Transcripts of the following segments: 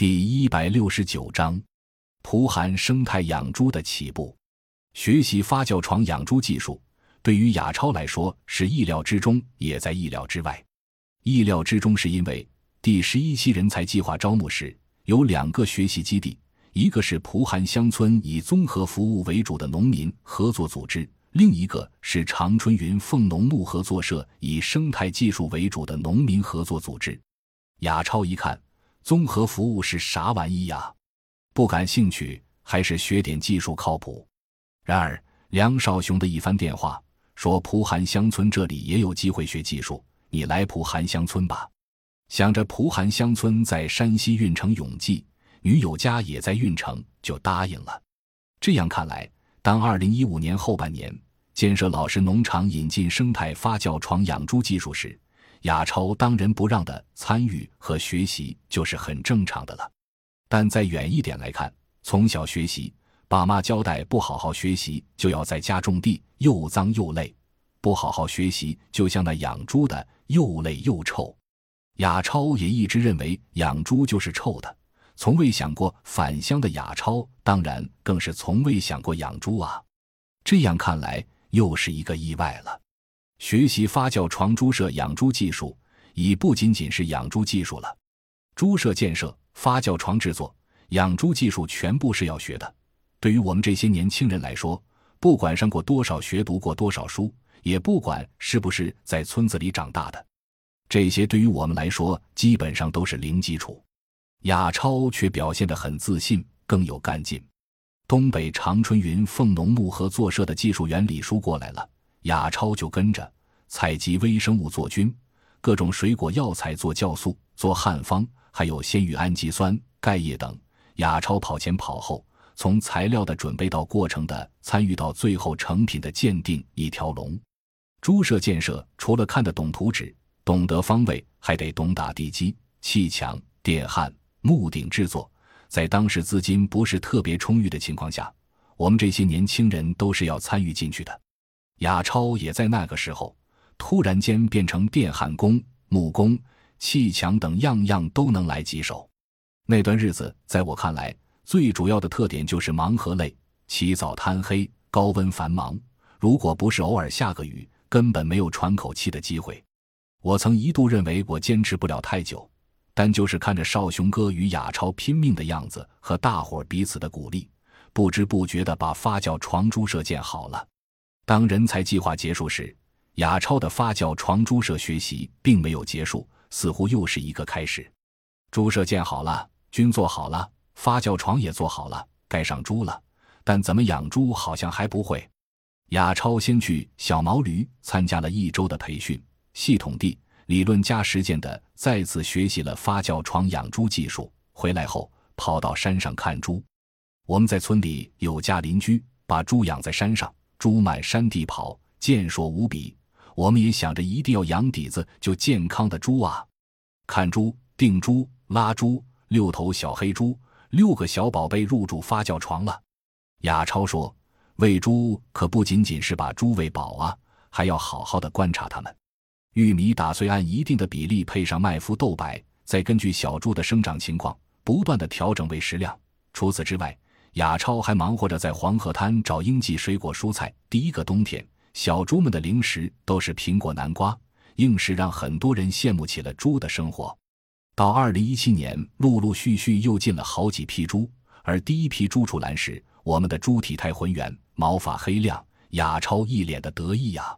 第一百六十九章：蒲寒生态养猪的起步。学习发酵床养猪技术，对于雅超来说是意料之中，也在意料之外。意料之中是因为第十一期人才计划招募时有两个学习基地，一个是蒲寒乡村以综合服务为主的农民合作组织，另一个是长春云凤农牧合作社以生态技术为主的农民合作组织。雅超一看。综合服务是啥玩意呀？不感兴趣，还是学点技术靠谱？然而梁少雄的一番电话说：“蒲韩乡村这里也有机会学技术，你来蒲韩乡村吧。”想着蒲韩乡村在山西运城永济，女友家也在运城，就答应了。这样看来，当二零一五年后半年建设老实农场引进生态发酵床养猪技术时，亚超当仁不让的参与和学习就是很正常的了，但再远一点来看，从小学习，爸妈交代不好好学习就要在家种地，又脏又累；不好好学习，就像那养猪的，又累又臭。亚超也一直认为养猪就是臭的，从未想过返乡的亚超，当然更是从未想过养猪啊。这样看来，又是一个意外了。学习发酵床猪舍养猪技术，已不仅仅是养猪技术了。猪舍建设、发酵床制作、养猪技术全部是要学的。对于我们这些年轻人来说，不管上过多少学、读过多少书，也不管是不是在村子里长大的，这些对于我们来说基本上都是零基础。亚超却表现得很自信，更有干劲。东北长春云凤农牧合作社的技术员李叔过来了。雅超就跟着采集微生物做菌，各种水果药材做酵素、做汉方，还有鲜鱼氨基酸、钙液等。雅超跑前跑后，从材料的准备到过程的参与到最后成品的鉴定，一条龙。猪舍建设除了看得懂图纸、懂得方位，还得懂打地基、砌墙、电焊、木顶制作。在当时资金不是特别充裕的情况下，我们这些年轻人都是要参与进去的。雅超也在那个时候突然间变成电焊工、木工、砌墙等样样都能来几手。那段日子在我看来，最主要的特点就是忙和累，起早贪黑，高温繁忙。如果不是偶尔下个雨，根本没有喘口气的机会。我曾一度认为我坚持不了太久，但就是看着少雄哥与雅超拼命的样子和大伙彼此的鼓励，不知不觉的把发酵床猪舍建好了。当人才计划结束时，雅超的发酵床猪舍学习并没有结束，似乎又是一个开始。猪舍建好了，菌做好了，发酵床也做好了，该上猪了。但怎么养猪好像还不会。雅超先去小毛驴参加了一周的培训，系统地、理论加实践的再次学习了发酵床养猪技术。回来后跑到山上看猪。我们在村里有家邻居把猪养在山上。猪满山地跑，健硕无比。我们也想着一定要养底子就健康的猪啊！看猪、定猪、拉猪，六头小黑猪，六个小宝贝入住发酵床了。亚超说：“喂猪可不仅仅是把猪喂饱啊，还要好好的观察它们。玉米打碎按一定的比例配上麦麸豆白，再根据小猪的生长情况不断的调整喂食量。除此之外。”雅超还忙活着在黄河滩找应季水果蔬菜。第一个冬天，小猪们的零食都是苹果、南瓜，硬是让很多人羡慕起了猪的生活。到二零一七年，陆陆续续又进了好几批猪，而第一批猪出栏时，我们的猪体态浑圆，毛发黑亮，雅超一脸的得意呀。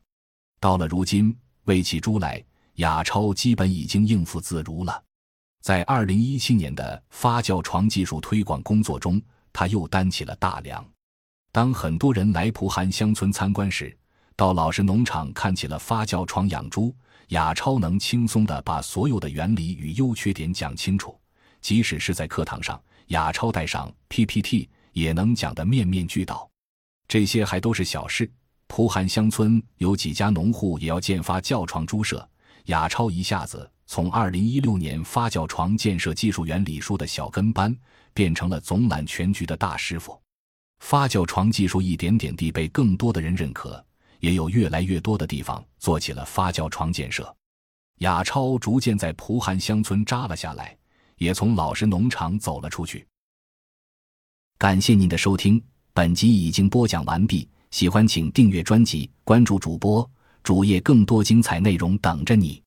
到了如今，喂起猪来，雅超基本已经应付自如了。在二零一七年的发酵床技术推广工作中。他又担起了大梁。当很多人来蒲韩乡村参观时，到老实农场看起了发酵床养猪，雅超能轻松地把所有的原理与优缺点讲清楚。即使是在课堂上，雅超带上 PPT 也能讲得面面俱到。这些还都是小事。蒲韩乡村有几家农户也要建发酵床猪舍，雅超一下子从2016年发酵床建设技术员李叔的小跟班。变成了总揽全局的大师傅，发酵床技术一点点地被更多的人认可，也有越来越多的地方做起了发酵床建设。雅超逐渐在蒲韩乡村扎了下来，也从老实农场走了出去。感谢您的收听，本集已经播讲完毕。喜欢请订阅专辑，关注主播主页，更多精彩内容等着你。